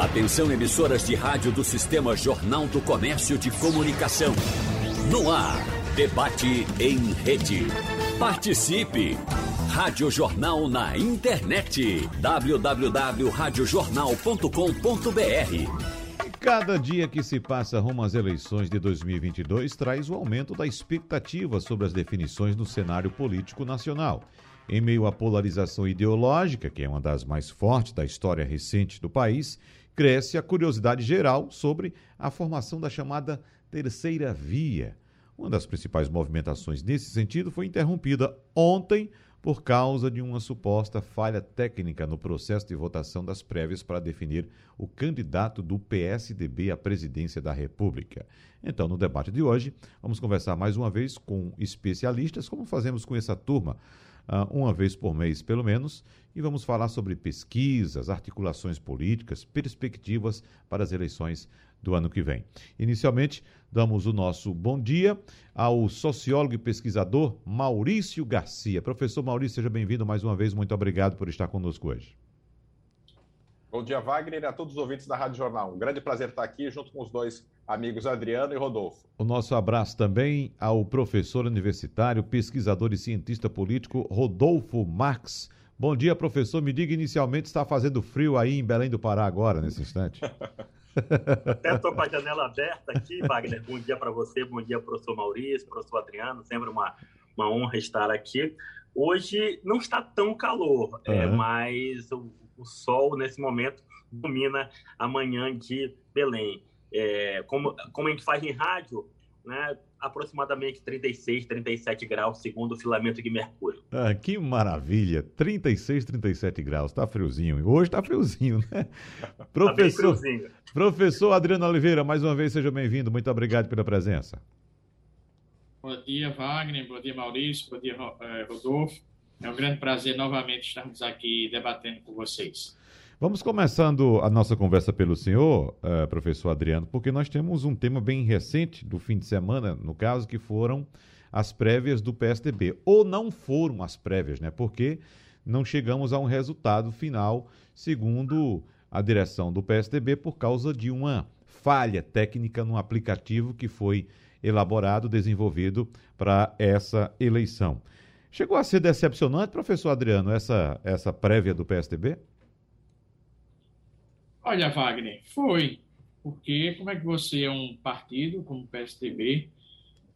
Atenção emissoras de rádio do Sistema Jornal do Comércio de Comunicação. No ar, debate em rede. Participe! Rádio Jornal na internet. www.radiojornal.com.br Cada dia que se passa rumo às eleições de 2022 traz o aumento da expectativa sobre as definições no cenário político nacional. Em meio à polarização ideológica, que é uma das mais fortes da história recente do país, cresce a curiosidade geral sobre a formação da chamada terceira via. Uma das principais movimentações nesse sentido foi interrompida ontem por causa de uma suposta falha técnica no processo de votação das prévias para definir o candidato do PSDB à presidência da República. Então, no debate de hoje, vamos conversar mais uma vez com especialistas, como fazemos com essa turma, uma vez por mês pelo menos, e vamos falar sobre pesquisas, articulações políticas, perspectivas para as eleições do ano que vem. Inicialmente, damos o nosso bom dia ao sociólogo e pesquisador Maurício Garcia. Professor Maurício, seja bem-vindo mais uma vez. Muito obrigado por estar conosco hoje. Bom dia, Wagner, e a todos os ouvintes da Rádio Jornal. Um grande prazer estar aqui junto com os dois amigos Adriano e Rodolfo. O nosso abraço também ao professor universitário, pesquisador e cientista político Rodolfo Marx. Bom dia, professor. Me diga inicialmente, está fazendo frio aí em Belém do Pará agora, nesse instante? Até estou com a janela aberta aqui, Wagner. Bom dia para você, bom dia, professor Maurício, professor Adriano. Sempre uma, uma honra estar aqui. Hoje não está tão calor, uhum. é, mas o, o, sol, nesse momento, domina a manhã de Belém. É, como, como a gente faz em rádio, né, aproximadamente 36, 37 graus, segundo o filamento de mercúrio. Ah, que maravilha! 36, 37 graus, tá friozinho. Hoje tá friozinho, né? Professor, tá friozinho. professor Adriano Oliveira, mais uma vez seja bem-vindo. Muito obrigado pela presença. Bom dia, Wagner. Bom dia, Maurício. Bom dia, eh, Rodolfo. É um grande prazer novamente estarmos aqui debatendo com vocês. Vamos começando a nossa conversa pelo senhor, uh, professor Adriano, porque nós temos um tema bem recente do fim de semana, no caso, que foram as prévias do PSDB. Ou não foram as prévias, né? Porque não chegamos a um resultado final, segundo a direção do PSDB, por causa de uma falha técnica no aplicativo que foi elaborado, desenvolvido para essa eleição. Chegou a ser decepcionante, professor Adriano, essa, essa prévia do PSDB? Olha, Wagner, foi. Porque como é que você é um partido como o PSDB,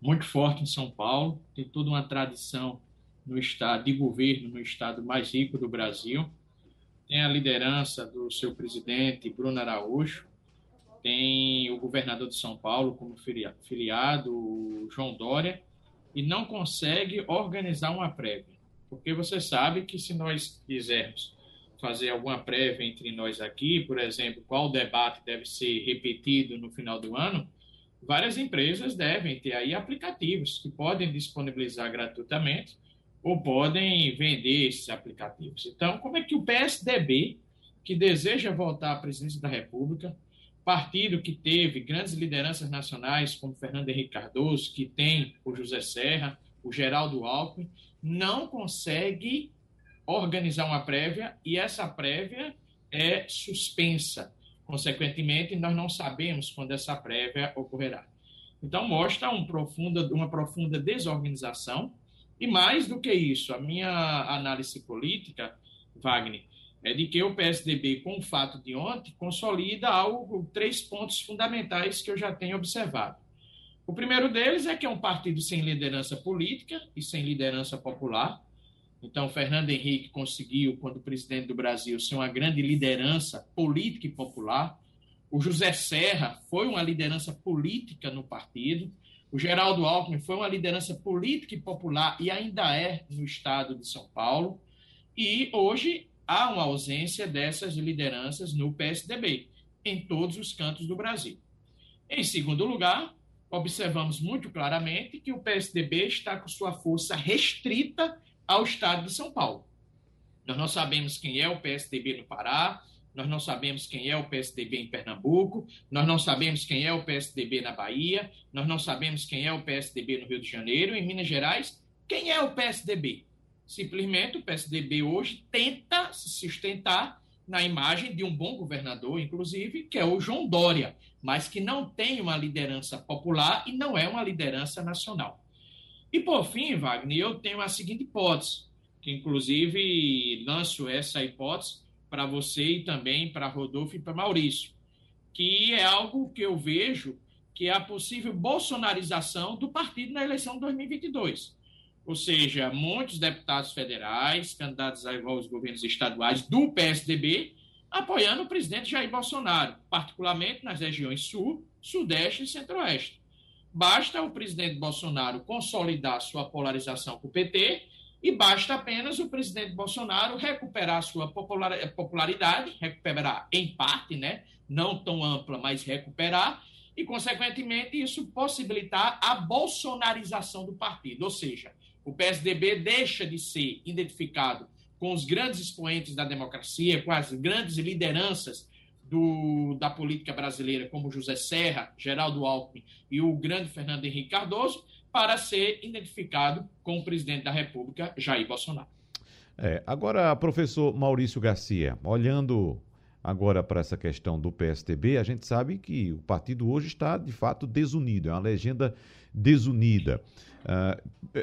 muito forte em São Paulo, tem toda uma tradição no estado de governo, no estado mais rico do Brasil, tem a liderança do seu presidente Bruno Araújo, tem o governador de São Paulo como filiado, João Dória, e não consegue organizar uma prévia. Porque você sabe que se nós quisermos fazer alguma prévia entre nós aqui, por exemplo, qual debate deve ser repetido no final do ano, várias empresas devem ter aí aplicativos que podem disponibilizar gratuitamente ou podem vender esses aplicativos. Então, como é que o PSDB, que deseja voltar à presidência da República, partido que teve grandes lideranças nacionais como Fernando Henrique Cardoso, que tem o José Serra, o Geraldo Alckmin, não consegue organizar uma prévia e essa prévia é suspensa. Consequentemente, nós não sabemos quando essa prévia ocorrerá. Então, mostra um profunda, uma profunda desorganização. E mais do que isso, a minha análise política, Wagner, é de que o PSDB, com o fato de ontem, consolida algo, três pontos fundamentais que eu já tenho observado. O primeiro deles é que é um partido sem liderança política e sem liderança popular. Então, Fernando Henrique conseguiu, quando presidente do Brasil, ser uma grande liderança política e popular. O José Serra foi uma liderança política no partido. O Geraldo Alckmin foi uma liderança política e popular e ainda é no estado de São Paulo. E hoje há uma ausência dessas lideranças no PSDB, em todos os cantos do Brasil. Em segundo lugar, observamos muito claramente que o PSDB está com sua força restrita ao Estado de São Paulo. Nós não sabemos quem é o PSDB no Pará, nós não sabemos quem é o PSDB em Pernambuco, nós não sabemos quem é o PSDB na Bahia, nós não sabemos quem é o PSDB no Rio de Janeiro, em Minas Gerais. Quem é o PSDB? Simplesmente o PSDB hoje tenta se sustentar na imagem de um bom governador, inclusive, que é o João Dória, mas que não tem uma liderança popular e não é uma liderança nacional. E, por fim, Wagner, eu tenho a seguinte hipótese, que inclusive lanço essa hipótese para você e também para Rodolfo e para Maurício, que é algo que eu vejo que é a possível bolsonarização do partido na eleição de 2022. Ou seja, muitos deputados federais, candidatos aos governos estaduais do PSDB, apoiando o presidente Jair Bolsonaro, particularmente nas regiões Sul, Sudeste e Centro-Oeste. Basta o presidente Bolsonaro consolidar sua polarização com o PT e basta apenas o presidente Bolsonaro recuperar sua popularidade, recuperar em parte, né? não tão ampla, mas recuperar, e, consequentemente, isso possibilitar a bolsonarização do partido. Ou seja, o PSDB deixa de ser identificado com os grandes expoentes da democracia, com as grandes lideranças do, da política brasileira, como José Serra, Geraldo Alckmin e o grande Fernando Henrique Cardoso, para ser identificado com o presidente da República, Jair Bolsonaro. É, agora, professor Maurício Garcia, olhando agora para essa questão do PSTB, a gente sabe que o partido hoje está, de fato, desunido, é uma legenda desunida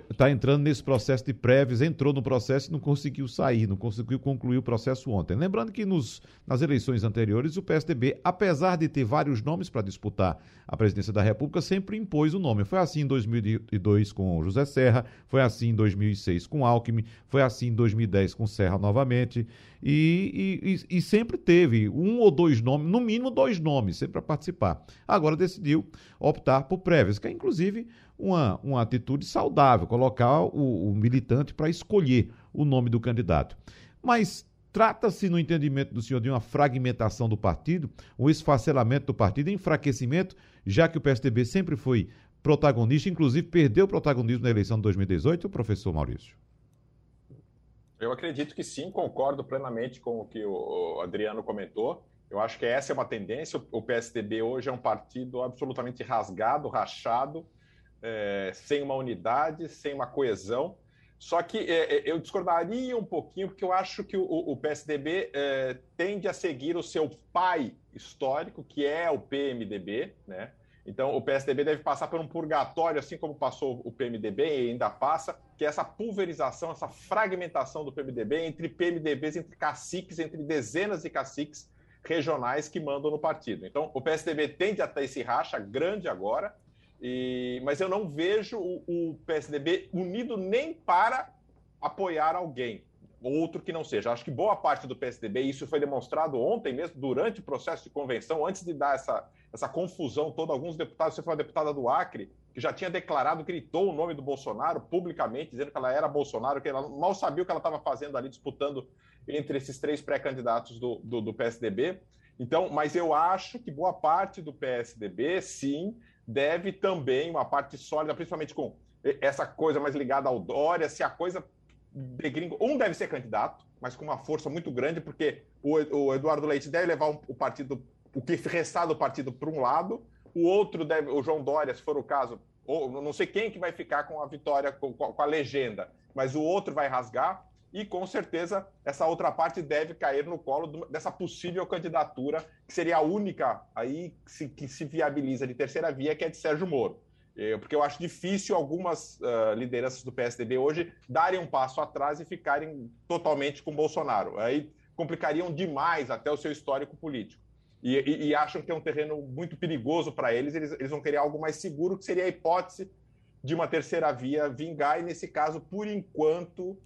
está ah, uh, entrando nesse processo de prévias, entrou no processo e não conseguiu sair, não conseguiu concluir o processo ontem. Lembrando que nos, nas eleições anteriores, o PSDB, apesar de ter vários nomes para disputar a presidência da República, sempre impôs o nome. Foi assim em 2002 com José Serra, foi assim em 2006 com Alckmin, foi assim em 2010 com Serra novamente, e, e, e sempre teve um ou dois nomes, no mínimo dois nomes, sempre para participar. Agora decidiu optar por prévias, que é inclusive uma, uma atitude saudável, colocar o, o militante para escolher o nome do candidato. Mas trata-se, no entendimento do senhor, de uma fragmentação do partido, um esfacelamento do partido, enfraquecimento, já que o PSDB sempre foi protagonista, inclusive perdeu o protagonismo na eleição de 2018, o professor Maurício? Eu acredito que sim, concordo plenamente com o que o Adriano comentou. Eu acho que essa é uma tendência. O PSDB hoje é um partido absolutamente rasgado, rachado, é, sem uma unidade, sem uma coesão. Só que é, é eu discordaria um pouquinho, porque eu acho que o, o PSDB é, tende a seguir o seu pai histórico, que é o PMDB, né? Então, o PSDB deve passar por um purgatório, assim como passou o PMDB e ainda passa, que é essa pulverização, essa fragmentação do PMDB entre PMDBs, entre caciques, entre dezenas de caciques regionais que mandam no partido. Então, o PSDB tende a ter esse racha grande agora, e, mas eu não vejo o, o, PSDB unido nem para apoiar alguém, outro que não seja. Acho que boa parte do PSDB, isso foi demonstrado ontem mesmo, durante o processo de convenção, antes de dar essa, essa confusão toda, alguns deputados, você foi a deputada do Acre, que já tinha declarado, gritou o nome do Bolsonaro publicamente, dizendo que ela era Bolsonaro, que ela mal sabia o que ela estava fazendo ali, disputando entre esses três pré-candidatos do, do, do PSDB. Então, mas eu acho que boa parte do PSDB, sim, deve também, uma parte sólida, principalmente com essa coisa mais ligada ao Dória, se a coisa de gringo, um deve ser candidato, mas com uma força muito grande, porque o, o Eduardo Leite deve levar o partido, o que restar do partido para um lado, o outro deve, o João Dória, se for o caso, ou não sei quem que vai ficar com a vitória, com, com a legenda, mas o outro vai rasgar, e com certeza essa outra parte deve cair no colo dessa possível candidatura, que seria a única aí que se, que se viabiliza de terceira via, que é de Sérgio Moro. Porque eu acho difícil algumas uh, lideranças do PSDB hoje darem um passo atrás e ficarem totalmente com Bolsonaro. Aí complicariam demais até o seu histórico político. E, e, e acham que é um terreno muito perigoso para eles, eles, eles vão querer algo mais seguro, que seria a hipótese de uma terceira via vingar, e nesse caso, por enquanto,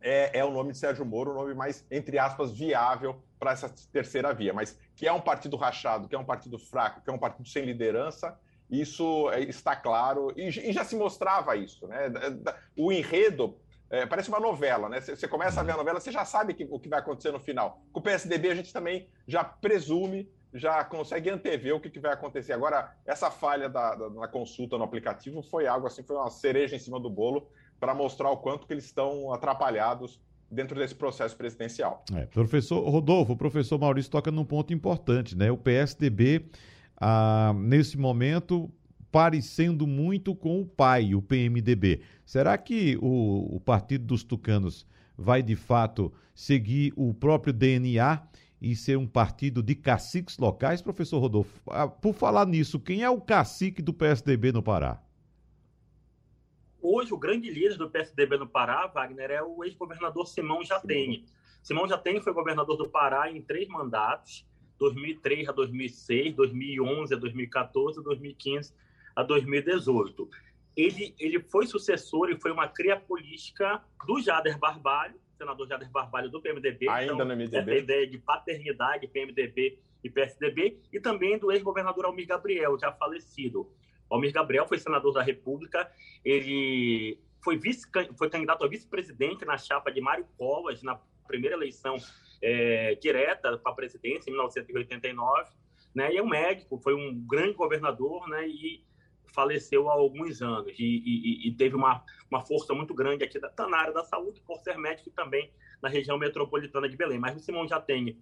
é, é o nome de Sérgio Moro, o nome mais, entre aspas, viável para essa terceira via. Mas que é um partido rachado, que é um partido fraco, que é um partido sem liderança, isso é, está claro, e, e já se mostrava isso. Né? O enredo é, parece uma novela, né? Você começa a ver a novela, você já sabe que, o que vai acontecer no final. Com o PSDB, a gente também já presume, já consegue antever o que, que vai acontecer. Agora, essa falha da, da, na consulta no aplicativo foi algo assim, foi uma cereja em cima do bolo para mostrar o quanto que eles estão atrapalhados dentro desse processo presidencial. É, professor Rodolfo, o professor Maurício toca num ponto importante, né? O PSDB, ah, nesse momento, parecendo muito com o pai, o PMDB. Será que o, o Partido dos Tucanos vai de fato seguir o próprio DNA e ser um partido de caciques locais? Professor Rodolfo, ah, por falar nisso, quem é o cacique do PSDB no Pará? Hoje, o grande líder do PSDB no Pará, Wagner, é o ex-governador Simão Jatene. Simão Jatene foi governador do Pará em três mandatos, 2003 a 2006, 2011 a 2014, 2015 a 2018. Ele, ele foi sucessor e foi uma cria política do Jader Barbalho, senador Jader Barbalho do PMDB. Ainda então, no MDB. Essa ideia de paternidade PMDB e PSDB, e também do ex-governador Almir Gabriel, já falecido. Almir Gabriel foi senador da República, ele foi, vice, foi candidato a vice-presidente na chapa de Mário Covas, na primeira eleição é, direta para a presidência, em 1989, né? E é um médico, foi um grande governador, né? E faleceu há alguns anos e, e, e teve uma, uma força muito grande aqui da, na área da saúde, por ser médico também na região metropolitana de Belém. Mas o Simão já tem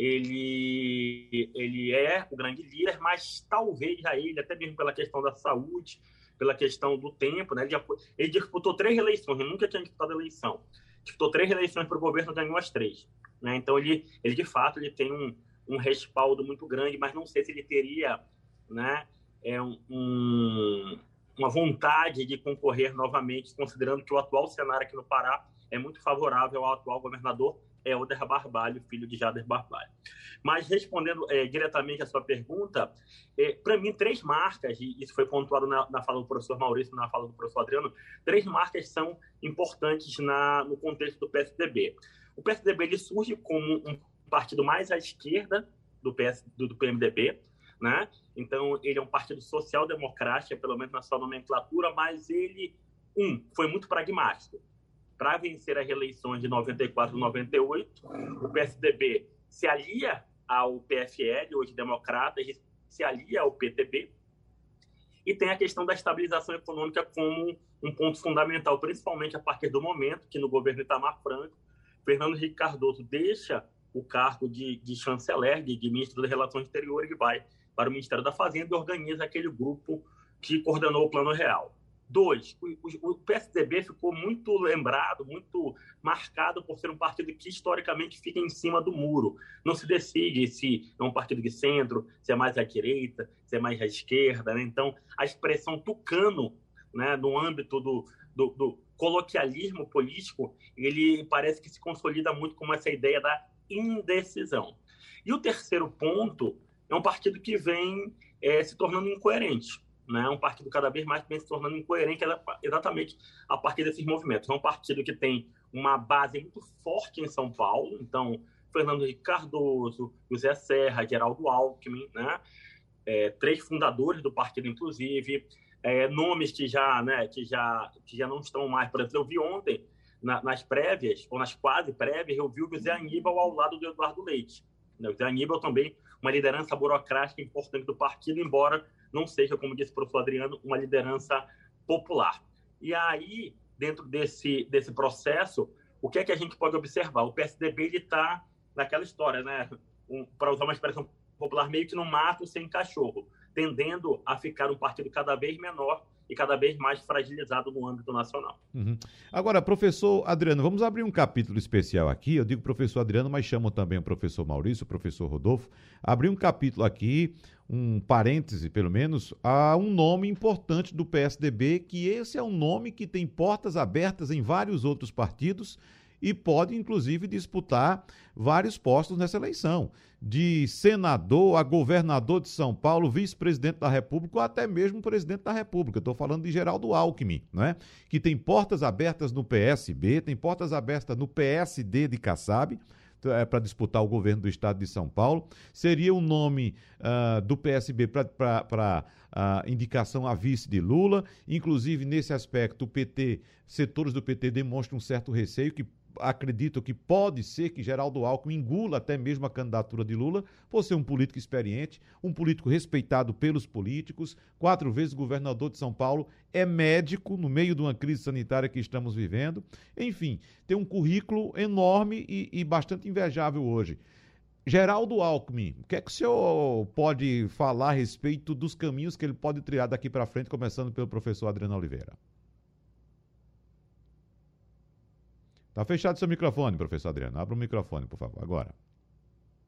ele, ele é o grande líder, mas talvez já ele, até mesmo pela questão da saúde, pela questão do tempo, né? Ele, ele disputou três eleições, ele nunca tinha disputado eleição. Disputou três eleições para o governo, ganhou as três. Né? Então, ele, ele, de fato, ele tem um, um respaldo muito grande, mas não sei se ele teria né, é, um, uma vontade de concorrer novamente, considerando que o atual cenário aqui no Pará é muito favorável ao atual governador é Oder Barbalho, filho de Jader Barbalho. Mas respondendo é, diretamente à sua pergunta, é, para mim, três marcas, e isso foi pontuado na, na, fala do professor Maurício, na fala do professor Adriano, três marcas são importantes na, no contexto do PSDB. O PSDB ele surge como um partido mais à esquerda do, PS, do, do PMDB, né? Então, ele é um partido social-democrático, pelo menos na sua nomenclatura, mas ele, um, foi muito pragmático para vencer as reeleições de 94 e 98, o PSDB se alia ao PFL, hoje democrata, se alia ao PTB, e tem a questão da estabilização econômica como um ponto fundamental, principalmente a partir do momento que no governo Itamar Franco, Fernando Henrique Cardoso deixa o cargo de, de chanceler, de, de ministro das Relações Exteriores, e vai para o Ministério da Fazenda e organiza aquele grupo que coordenou o Plano Real. Dois, o, PSDB ficou muito lembrado, muito marcado por ser um partido que historicamente fica em cima do muro. Não se decide se é um partido de centro, se é mais à direita, se é mais à esquerda. Né? Então, a expressão tucano, né, no âmbito do, do, do coloquialismo político, ele parece que se consolida muito com essa ideia da indecisão. E o terceiro ponto é um partido que vem é, se tornando incoerente né, um partido cada vez mais vem se tornando incoerente exatamente a partir desses movimentos. É um partido que tem uma base muito forte em São Paulo, então Fernando Henrique Cardoso, José Serra, Geraldo Alckmin, né, é, três fundadores do partido, inclusive, é, nomes que já, né, que, já, que já não estão mais. Por exemplo, eu vi ontem, na, nas prévias, ou nas quase prévias, eu vi o José Aníbal ao lado do Eduardo Leite. Né, o José Aníbal também uma liderança burocrática importante do partido, embora não seja, como disse o professor Adriano, uma liderança popular. E aí, dentro desse, desse processo, o que é que a gente pode observar? O PSDB está naquela história, né? Um, Para usar uma expressão popular, meio que no mato sem cachorro, tendendo a ficar um partido cada vez menor e cada vez mais fragilizado no âmbito nacional. Uhum. Agora, professor Adriano, vamos abrir um capítulo especial aqui. Eu digo professor Adriano, mas chamo também o professor Maurício, o professor Rodolfo. Abrir um capítulo aqui, um parêntese pelo menos, a um nome importante do PSDB, que esse é um nome que tem portas abertas em vários outros partidos e pode, inclusive, disputar vários postos nessa eleição. De senador a governador de São Paulo, vice-presidente da República ou até mesmo presidente da República. Estou falando de Geraldo Alckmin, né? que tem portas abertas no PSB, tem portas abertas no PSD de Kassab é, para disputar o governo do estado de São Paulo. Seria o nome uh, do PSB para uh, indicação a vice de Lula. Inclusive, nesse aspecto, o PT, setores do PT demonstram um certo receio que acredito que pode ser que Geraldo Alckmin engula até mesmo a candidatura de Lula, por ser um político experiente, um político respeitado pelos políticos, quatro vezes governador de São Paulo, é médico no meio de uma crise sanitária que estamos vivendo. Enfim, tem um currículo enorme e, e bastante invejável hoje. Geraldo Alckmin, o que é que o senhor pode falar a respeito dos caminhos que ele pode trilhar daqui para frente, começando pelo professor Adriano Oliveira? Tá fechado seu microfone, professor Adriano. Abra o microfone, por favor, agora.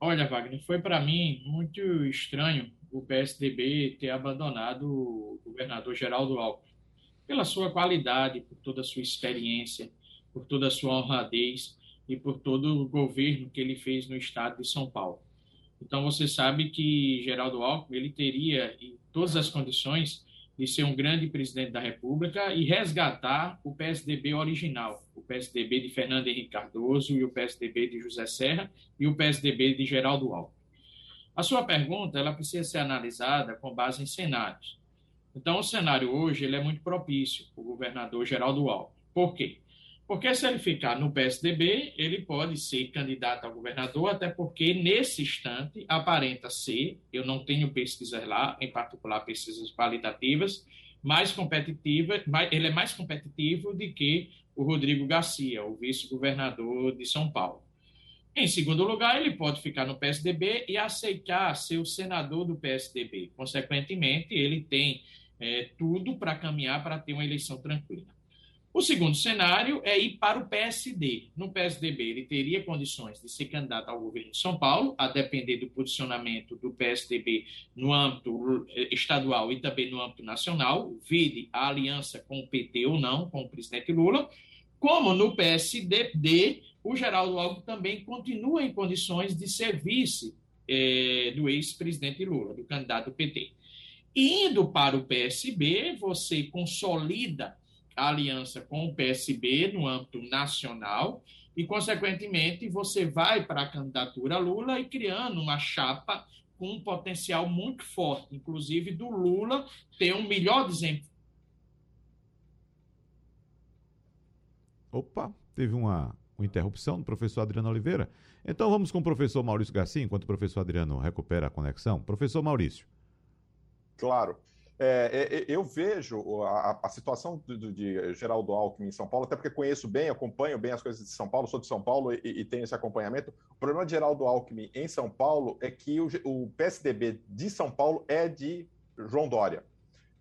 Olha, Wagner, foi para mim muito estranho o PSDB ter abandonado o governador Geraldo Alckmin, pela sua qualidade, por toda a sua experiência, por toda a sua honradez e por todo o governo que ele fez no estado de São Paulo. Então você sabe que Geraldo Alckmin ele teria em todas as condições de ser um grande presidente da República e resgatar o PSDB original, o PSDB de Fernando Henrique Cardoso e o PSDB de José Serra e o PSDB de Geraldo Alckmin. A sua pergunta ela precisa ser analisada com base em cenários. Então, o cenário hoje ele é muito propício para o governador Geraldo Alckmin. Por quê? Porque se ele ficar no PSDB, ele pode ser candidato a governador, até porque nesse instante aparenta ser, eu não tenho pesquisas lá, em particular pesquisas qualitativas, mais competitiva, ele é mais competitivo do que o Rodrigo Garcia, o vice-governador de São Paulo. Em segundo lugar, ele pode ficar no PSDB e aceitar ser o senador do PSDB. Consequentemente, ele tem é, tudo para caminhar para ter uma eleição tranquila. O segundo cenário é ir para o PSD. No PSDB, ele teria condições de ser candidato ao governo de São Paulo, a depender do posicionamento do PSDB no âmbito eh, estadual e também no âmbito nacional, vide a aliança com o PT ou não, com o presidente Lula. Como no PSD, o Geraldo Alckmin também continua em condições de ser vice eh, do ex-presidente Lula, do candidato PT. Indo para o PSB, você consolida aliança com o PSB no âmbito nacional e, consequentemente, você vai para a candidatura Lula e criando uma chapa com um potencial muito forte, inclusive do Lula ter um melhor desempenho. Opa, teve uma, uma interrupção do professor Adriano Oliveira. Então vamos com o professor Maurício Garcia, enquanto o professor Adriano recupera a conexão. Professor Maurício. Claro. É, é, é, eu vejo a, a situação de, de, Geraldo Alckmin em São Paulo, até porque conheço bem, acompanho bem as coisas de São Paulo, sou de São Paulo e, e tenho esse acompanhamento. O problema de Geraldo Alckmin em São Paulo é que o, o PSDB de São Paulo é de João Dória.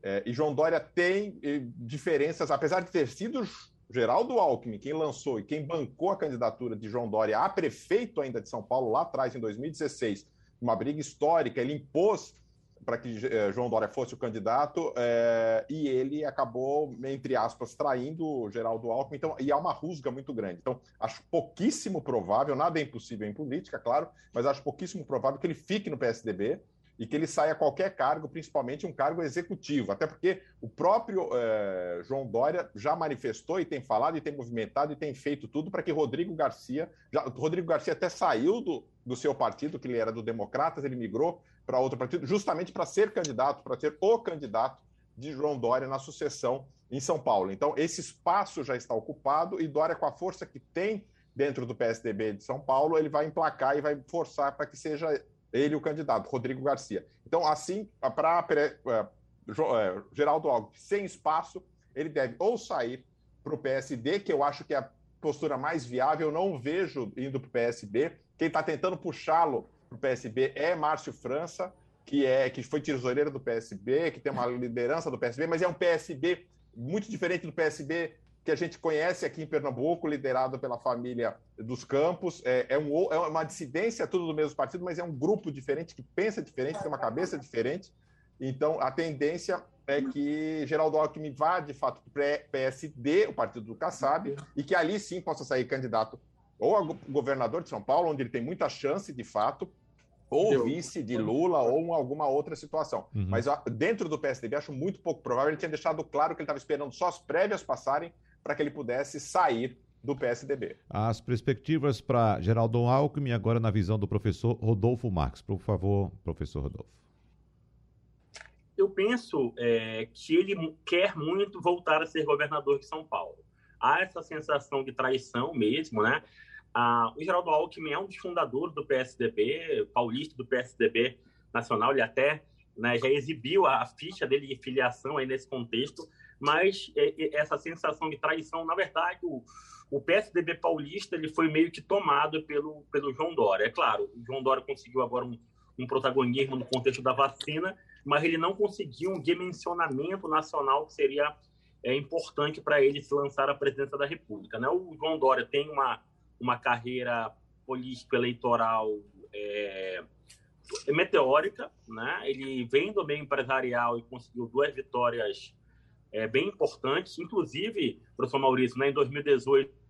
É, e João Dória tem diferenças, apesar de ter sido Geraldo Alckmin quem lançou e quem bancou a candidatura de João Dória a prefeito ainda de São Paulo lá atrás, em 2016, uma briga histórica, ele impôs para que eh, João Dória fosse o candidato é, e ele acabou, entre aspas, traindo Geraldo Alckmin. Então, e há uma rusga muito grande. Então, acho pouquíssimo provável, nada é impossível em política, claro, mas acho pouquíssimo provável que ele fique no PSDB e que ele saia a qualquer cargo, principalmente um cargo executivo. Até porque o próprio é, João Dória já manifestou e tem falado e tem movimentado e tem feito tudo para que Rodrigo Garcia. Já, Rodrigo Garcia até saiu do, do seu partido, que ele era do Democratas, ele migrou para outro partido, justamente para ser candidato, para ser o candidato de João Dória na sucessão em São Paulo. Então, esse espaço já está ocupado e Dória, com a força que tem dentro do PSDB de São Paulo, ele vai emplacar e vai forçar para que seja ele o candidato, Rodrigo Garcia. Então, assim, para é, é, Geraldo Alckmin, sem espaço, ele deve ou sair para o PSD, que eu acho que é a postura mais viável, eu não vejo indo para o PSB. Quem está tentando puxá-lo para o PSB é Márcio França, que é que foi tesoureiro do PSB, que tem uma liderança do PSB, mas é um PSB muito diferente do PSB que a gente conhece aqui em Pernambuco, liderado pela família dos Campos. É, é, um, é uma dissidência, tudo do mesmo partido, mas é um grupo diferente, que pensa diferente, tem uma cabeça diferente. Então, a tendência é que Geraldo Alckmin vá, de fato, para o PSD, o partido do Kassab, e que ali sim possa sair candidato ou a governador de São Paulo, onde ele tem muita chance, de fato, ou vice de Lula ou alguma outra situação. Uhum. Mas dentro do PSDB acho muito pouco provável. Ele tinha deixado claro que ele estava esperando só as prévias passarem para que ele pudesse sair do PSDB. As perspectivas para Geraldo Alckmin agora na visão do professor Rodolfo Marques. Por favor, professor Rodolfo. Eu penso é, que ele quer muito voltar a ser governador de São Paulo. Há essa sensação de traição mesmo, né? Ah, o Geraldo Alckmin é um dos fundadores do PSDB, paulista do PSDB nacional, ele até né, já exibiu a, ficha dele de filiação aí nesse contexto, mas é, é, essa sensação de traição, na verdade, o, o, PSDB paulista ele foi meio que tomado pelo, pelo João Dória. É claro, o João Dória conseguiu agora um, um protagonismo no contexto da vacina, mas ele não conseguiu um dimensionamento nacional que seria é importante para ele se lançar à presidência da República. Né? O João Dória tem uma, uma carreira político-eleitoral é, meteórica, né? ele vem do meio empresarial e conseguiu duas vitórias é, bem importantes, inclusive, professor Maurício, né, em 2018,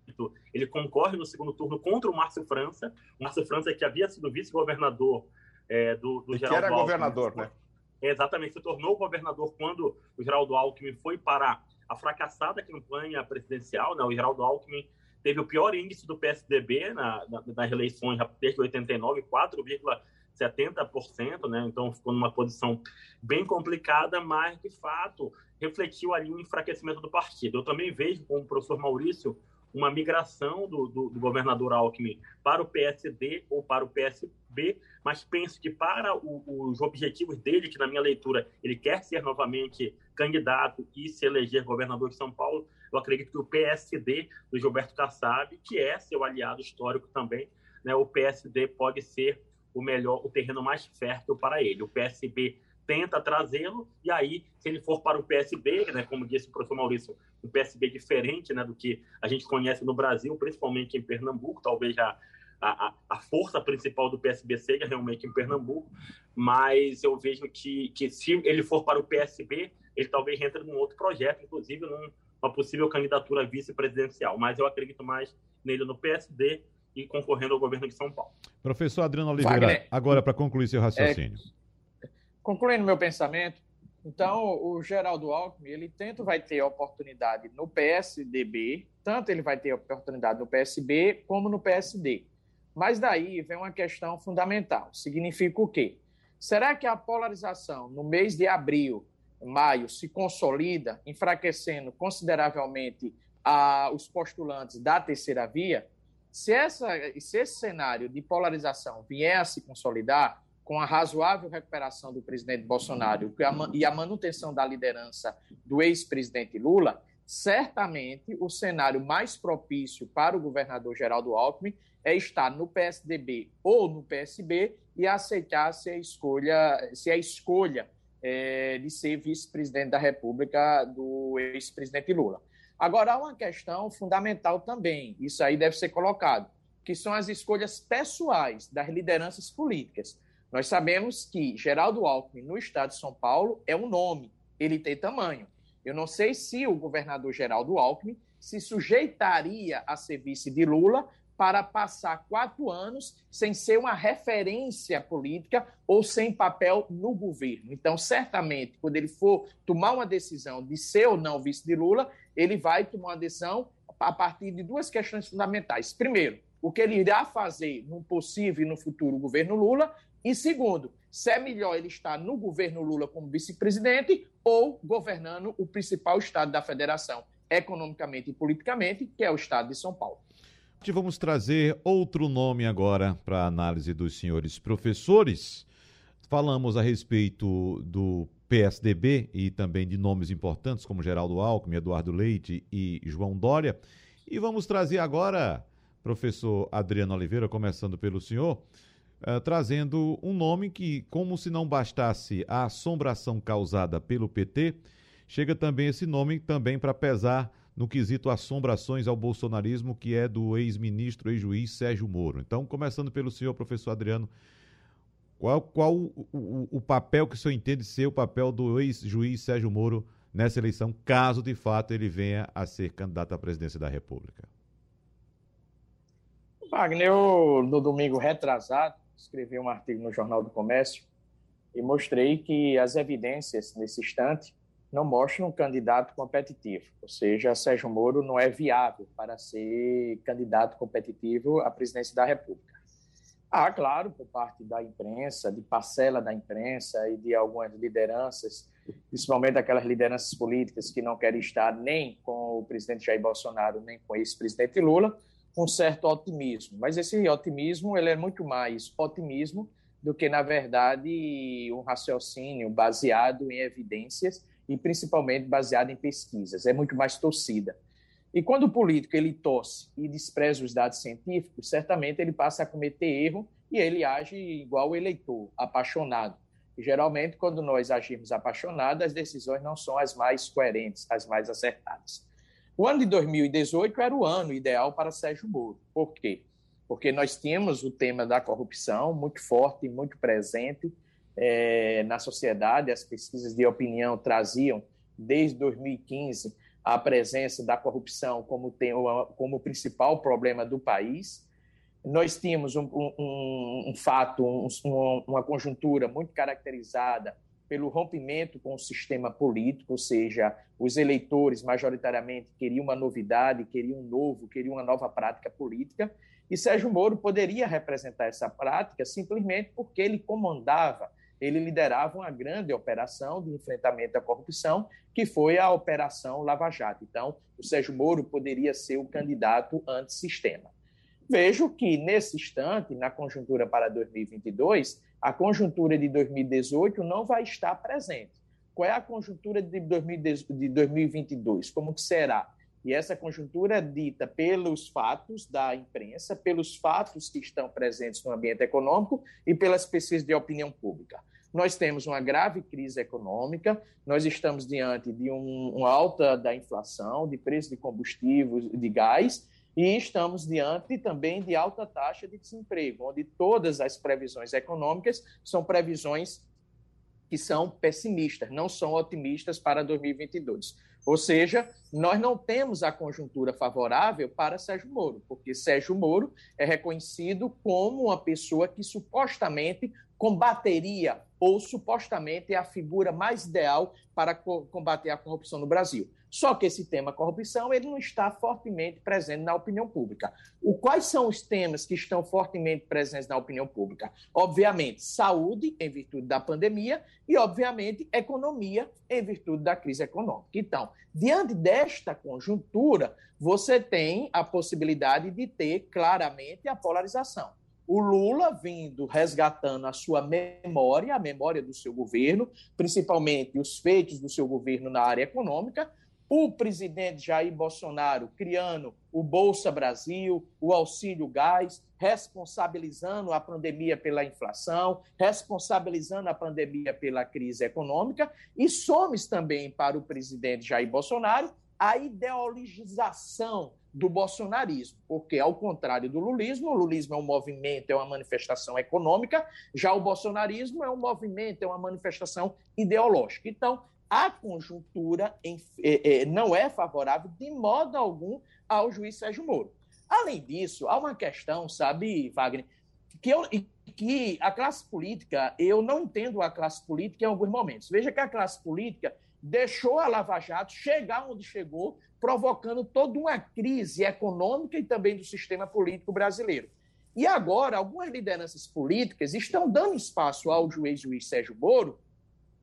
ele concorre no segundo turno contra o Márcio França, o Márcio França que havia sido vice-governador é, do, do Geraldo que era Alckmin, governador, né? Exatamente, se tornou governador quando o Geraldo Alckmin foi para a fracassada campanha presidencial, né? O Geraldo Alckmin teve o pior índice do PSDB na, na, nas eleições desde 89, 4,70%, né? Então ficou numa posição bem complicada, mas de fato refletiu ali um enfraquecimento do partido. Eu também vejo, como o professor Maurício, uma migração do, do, do, governador Alckmin para o PSD ou para o PSB, mas penso que para o, os objetivos dele, que na minha leitura ele quer ser novamente candidato e se eleger governador de São Paulo, eu acredito que o PSD do Gilberto Kassab, que é seu aliado histórico também, né, o PSD pode ser o melhor, o terreno mais fértil para ele. O PSB tenta trazê-lo, e aí, se ele for para o PSB, né, como disse o professor Maurício, um PSB diferente né, do que a gente conhece no Brasil, principalmente em Pernambuco, talvez a, a, a força principal do PSB seja realmente em Pernambuco, mas eu vejo que, que se ele for para o PSB, ele talvez entre num outro projeto, inclusive numa possível candidatura vice-presidencial, mas eu acredito mais nele no PSD e concorrendo ao governo de São Paulo. Professor Adriano Oliveira, Wagner, agora para concluir seu raciocínio. É concluindo meu pensamento, então o Geraldo Alckmin, ele tanto vai ter oportunidade no PSDB, tanto ele vai ter oportunidade no PSB como no PSD. Mas daí vem uma questão fundamental. Significa o quê? Será que a polarização no mês de abril, maio, se consolida, enfraquecendo consideravelmente a, os postulantes da terceira via? Se, essa, se esse cenário de polarização vier a se consolidar, com a razoável recuperação do presidente Bolsonaro e a manutenção da liderança do ex-presidente Lula, certamente o cenário mais propício para o governador Geraldo Alckmin é estar no PSDB ou no PSB e aceitar se a escolha, se a escolha é, de ser vice-presidente da República do ex-presidente Lula. Agora, há uma questão fundamental também, isso aí deve ser colocado, que são as escolhas pessoais das lideranças políticas. Nós sabemos que Geraldo Alckmin, no estado de São Paulo, é um nome, ele tem tamanho. Eu não sei se o governador Geraldo Alckmin se sujeitaria a ser vice de Lula para passar quatro anos sem ser uma referência política ou sem papel no governo. Então, certamente, quando ele for tomar uma decisão de ser ou não vice de Lula, ele vai tomar uma decisão a partir de duas questões fundamentais. Primeiro, o que ele irá fazer no possível e no futuro governo Lula, e segundo, se é melhor ele estar no governo Lula como vice-presidente ou governando o principal estado da federação, economicamente e politicamente, que é o estado de São Paulo. Vamos trazer outro nome agora para a análise dos senhores professores. Falamos a respeito do PSDB e também de nomes importantes como Geraldo Alckmin, Eduardo Leite e João Dória. E vamos trazer agora, professor Adriano Oliveira, começando pelo senhor, uh, trazendo um nome que, como se não bastasse a assombração causada pelo PT, chega também esse nome também para pesar no quesito assombrações ao bolsonarismo, que é do ex-ministro, ex-juiz Sérgio Moro. Então, começando pelo senhor, professor Adriano, qual, qual o, o, o papel que o senhor entende ser o papel do ex-juiz Sérgio Moro nessa eleição, caso de fato ele venha a ser candidato à presidência da República? Wagner, eu, no domingo retrasado, escrevi um artigo no Jornal do Comércio e mostrei que as evidências nesse instante não mostram um candidato competitivo, ou seja, Sérgio Moro não é viável para ser candidato competitivo à presidência da República. Há, claro, por parte da imprensa, de parcela da imprensa e de algumas lideranças, principalmente aquelas lideranças políticas que não querem estar nem com o presidente Jair Bolsonaro, nem com o ex-presidente Lula, um certo otimismo. Mas esse otimismo ele é muito mais otimismo do que, na verdade, um raciocínio baseado em evidências e principalmente baseado em pesquisas. É muito mais torcida. E quando o político ele torce e despreza os dados científicos, certamente ele passa a cometer erro e ele age igual o eleitor, apaixonado. E, geralmente, quando nós agimos apaixonados, as decisões não são as mais coerentes, as mais acertadas. O ano de 2018 era o ano ideal para Sérgio Moro. Por quê? Porque nós tínhamos o tema da corrupção muito forte, muito presente é, na sociedade. As pesquisas de opinião traziam, desde 2015, a presença da corrupção como, tem, como principal problema do país. Nós tínhamos um, um, um fato, um, uma conjuntura muito caracterizada pelo rompimento com o sistema político, ou seja, os eleitores majoritariamente queriam uma novidade, queriam um novo, queriam uma nova prática política, e Sérgio Moro poderia representar essa prática simplesmente porque ele comandava, ele liderava uma grande operação de enfrentamento à corrupção, que foi a Operação Lava Jato. Então, o Sérgio Moro poderia ser o candidato antissistema. Vejo que, nesse instante, na conjuntura para 2022, a conjuntura de 2018 não vai estar presente. Qual é a conjuntura de 2022? Como que será? E essa conjuntura é dita pelos fatos da imprensa, pelos fatos que estão presentes no ambiente econômico e pelas pesquisas de opinião pública. Nós temos uma grave crise econômica, nós estamos diante de um, uma alta da inflação, de preço de combustíveis, de gás, e estamos diante também de alta taxa de desemprego, onde todas as previsões econômicas são previsões que são pessimistas, não são otimistas para 2022. Ou seja, nós não temos a conjuntura favorável para Sérgio Moro, porque Sérgio Moro é reconhecido como uma pessoa que supostamente combateria ou supostamente é a figura mais ideal para combater a corrupção no Brasil. Só que esse tema corrupção ele não está fortemente presente na opinião pública. O, quais são os temas que estão fortemente presentes na opinião pública? Obviamente, saúde, em virtude da pandemia, e, obviamente, economia, em virtude da crise econômica. Então, diante desta conjuntura, você tem a possibilidade de ter claramente a polarização o Lula vindo resgatando a sua memória, a memória do seu governo, principalmente os feitos do seu governo na área econômica, o presidente Jair Bolsonaro criando o Bolsa Brasil, o auxílio gás, responsabilizando a pandemia pela inflação, responsabilizando a pandemia pela crise econômica, e somos também para o presidente Jair Bolsonaro a ideologização do bolsonarismo, porque, ao contrário do lulismo, o lulismo é um movimento, é uma manifestação econômica, já o bolsonarismo é um movimento, é uma manifestação ideológica. Então, a conjuntura em, é, é, não é favorável de modo algum ao juiz Sérgio Moro. Além disso, há uma questão, sabe, Wagner, que, eu, que a classe política, eu não entendo a classe política em alguns momentos. Veja que a classe política deixou a Lava Jato chegar onde chegou, provocando toda uma crise econômica e também do sistema político brasileiro. E agora, algumas lideranças políticas estão dando espaço ao juiz, juiz Sérgio Moro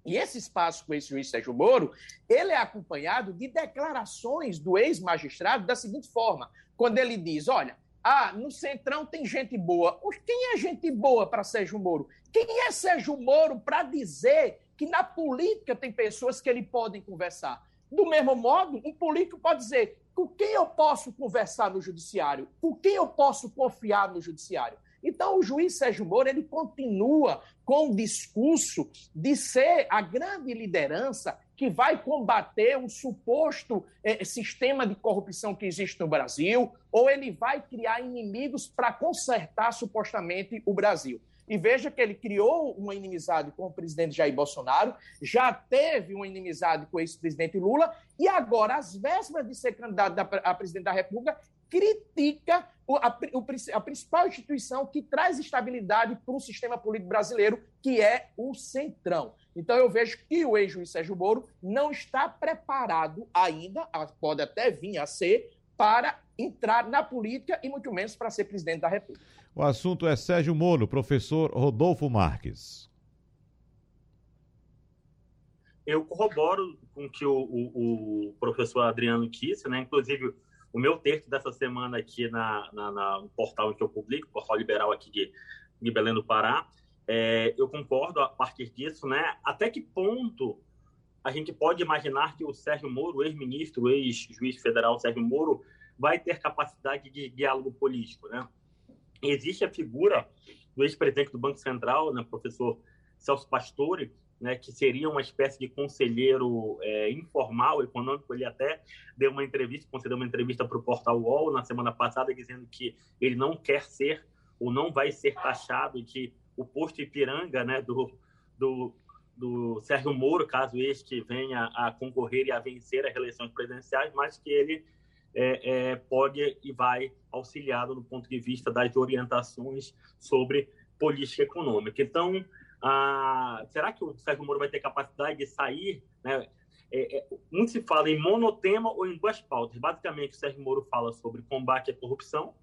e esse espaço com esse juiz Sérgio Moro, ele é acompanhado de declarações do ex-magistrado da seguinte forma, quando ele diz, olha, ah, no Centrão tem gente boa. Quem é gente boa para Sérgio Moro? Quem é Sérgio Moro para dizer que na política tem pessoas que ele pode conversar? Do mesmo modo, um político pode dizer com quem eu posso conversar no judiciário? Com quem eu posso confiar no judiciário? Então, o juiz Sérgio Moro ele continua com o discurso de ser a grande liderança que vai combater um suposto eh, sistema de corrupção que existe no Brasil, ou ele vai criar inimigos para consertar supostamente o Brasil. E veja que ele criou uma inimizade com o presidente Jair Bolsonaro, já teve uma inimizade com o ex-presidente Lula, e agora, às vésperas de ser candidato a presidente da República, critica a, principal instituição que traz estabilidade para o sistema político brasileiro, que é o Centrão. Então, eu vejo que o ex-juiz Sérgio Moro não está preparado ainda, pode até vir a ser, para entrar na política e muito menos para ser presidente da República. O assunto é Sérgio Moro, professor Rodolfo Marques. Eu corroboro com o que o, o, o professor Adriano disse, né? Inclusive, o meu texto dessa semana aqui na, na, na, no portal que eu publico, portal liberal aqui de, de Belém do Pará, é, eu concordo a partir disso, né? Até que ponto a gente pode imaginar que o Sérgio Moro, ex-ministro, ex-juiz federal Sérgio Moro, vai ter capacidade de diálogo político, né? Existe a figura do ex-presidente do Banco Central, né, professor Celso Pastore, né, que seria uma espécie de conselheiro é, informal, econômico. Ele até deu uma entrevista, concedeu uma entrevista para o portal UOL na semana passada, dizendo que ele não quer ser ou não vai ser taxado de o posto Ipiranga né, do, do, do Sérgio Moro, caso este venha a concorrer e a vencer as eleições presidenciais, mas que ele é, é, pode e vai auxiliado no ponto de vista das orientações sobre política econômica. Então, ah, será que o Sérgio Moro vai ter capacidade de sair? Né? É, é, muito se fala em monotema ou em duas pautas. Basicamente, o Sérgio Moro fala sobre combate à corrupção,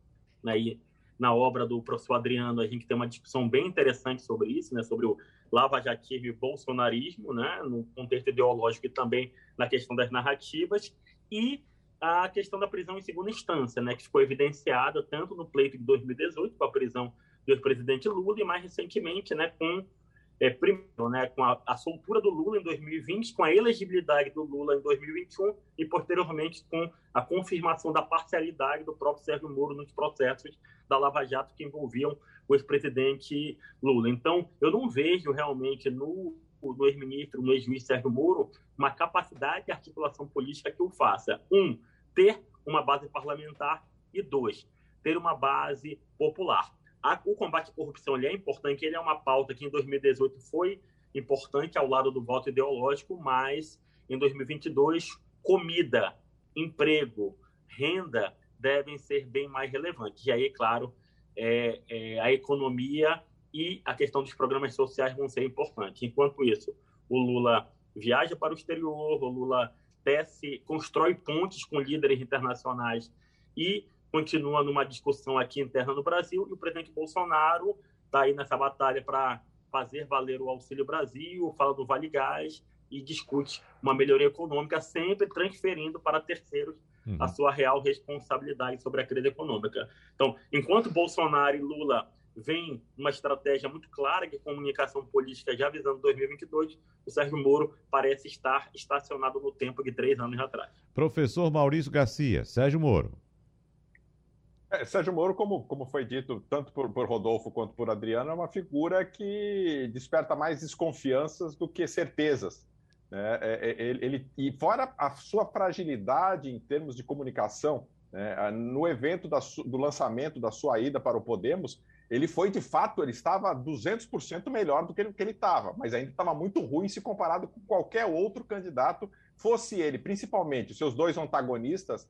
né? e na obra do professor Adriano a gente tem uma discussão bem interessante sobre isso, né? sobre o lava-jatismo e bolsonarismo, né? no contexto ideológico e também na questão das narrativas, e a questão da prisão em segunda instância, né? que ficou evidenciada tanto no pleito de 2018, com a prisão do ex-presidente Lula, e mais recentemente né, com é, primeiro, né, com a, a, soltura do Lula em 2020, com a elegibilidade do Lula em 2021 e, posteriormente, com a confirmação da parcialidade do próprio Sérgio Moro nos processos da Lava Jato que envolviam o ex-presidente Lula. Então, eu não vejo realmente no, no ex-ministro, no ex-juiz Sérgio Moro, uma capacidade de articulação política que o faça. Um, ter uma base parlamentar e dois, ter uma base popular. A, o combate à corrupção ele é importante, ele é uma pauta que em 2018 foi importante ao lado do voto ideológico, mas em 2022, comida, emprego, renda devem ser bem mais relevantes. E aí, claro, é, é, a economia e a questão dos programas sociais vão ser importantes. Enquanto isso, o Lula viaja para o exterior, o Lula tece, constrói pontes com líderes internacionais e continua numa discussão aqui interna no Brasil e o presidente Bolsonaro está aí nessa batalha para fazer valer o Auxílio Brasil, fala do Vale Gás e discute uma melhoria econômica, sempre transferindo para terceiros uhum. a sua real responsabilidade sobre a crise econômica. Então, enquanto Bolsonaro e Lula vem uma estratégia muito clara de comunicação política já visando 2022, o Sérgio Moro parece estar estacionado no tempo de três anos atrás. Professor Maurício Garcia, Sérgio Moro. É, Sérgio Moro, como, como foi dito tanto por, por, Rodolfo quanto por Adriano, é uma figura que desperta mais desconfianças do que certezas. Né? É, é, ele, ele, e fora a sua fragilidade em termos de comunicação, né? no evento da, do lançamento da sua ida para o Podemos, ele foi de fato, ele estava 200% melhor do que ele estava, mas ainda estava muito ruim se comparado com qualquer outro candidato, fosse ele, principalmente, seus dois antagonistas,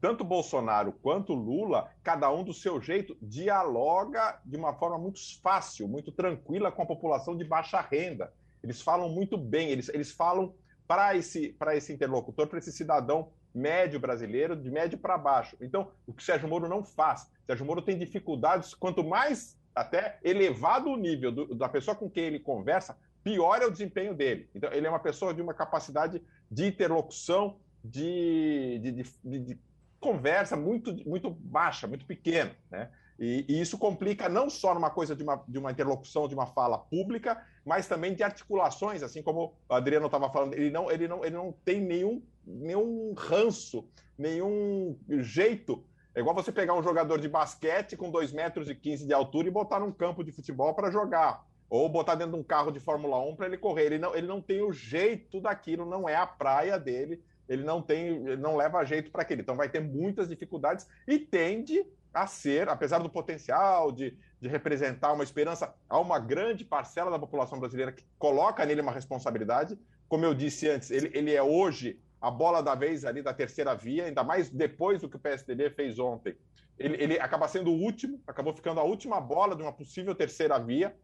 tanto Bolsonaro quanto Lula, cada um do seu jeito, dialoga de uma forma muito fácil, muito tranquila com a população de baixa renda. Eles falam muito bem, eles, eles falam para esse, esse interlocutor, para esse cidadão médio brasileiro, de médio para baixo. Então, o que o Sérgio Moro não faz. Sérgio Moro tem dificuldades, quanto mais até elevado o nível do, da pessoa com quem ele conversa, pior é o desempenho dele. Então, ele é uma pessoa de uma capacidade de interlocução, de, de, de, de conversa muito, muito baixa, muito pequena, né? E, e, isso complica não só numa coisa de uma, de uma interlocução, de uma fala pública, mas também de articulações, assim como o Adriano estava falando, ele não, ele, não, ele não tem nenhum, nenhum ranço, nenhum jeito. É igual você pegar um jogador de basquete com 2 metros e 15 de altura e botar num campo de futebol para jogar. Ou botar dentro de um carro de Fórmula 1 para ele correr. Ele não, ele não tem o jeito daquilo, não é a praia dele ele não tem, ele não leva jeito para aquele. Então vai ter muitas dificuldades e tende a ser, apesar do potencial de, de representar uma esperança a uma grande parcela da população brasileira que coloca nele uma responsabilidade. Como eu disse antes, ele, ele é hoje a bola da vez ali da terceira via, ainda mais depois do que o PSDB fez ontem. Ele, ele acaba sendo o último, acabou ficando a última bola de uma possível terceira via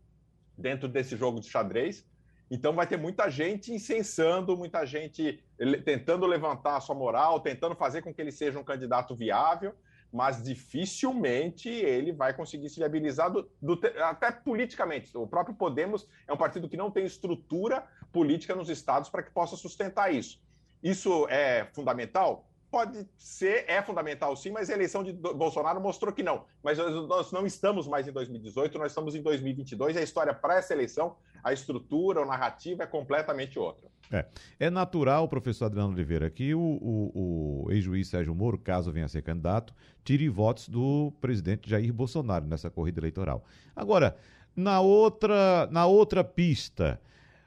dentro desse jogo de xadrez. Então vai ter muita gente incensando, muita gente tentando levantar a sua moral, tentando fazer com que ele seja um candidato viável, mas dificilmente ele vai conseguir se viabilizar do, do, até politicamente. O próprio Podemos é um partido que não tem estrutura política nos estados para que possa sustentar isso. Isso é fundamental? Pode ser, é fundamental sim, mas a eleição de Bolsonaro mostrou que não. Mas nós não estamos mais em 2018, nós estamos em 2022. A história para essa eleição, a estrutura, a narrativa é completamente outra. É, é natural, professor Adriano Oliveira, que o, o, o ex-juiz Sérgio Moro, caso venha a ser candidato, tire votos do presidente Jair Bolsonaro nessa corrida eleitoral. Agora, Na outra, na outra pista,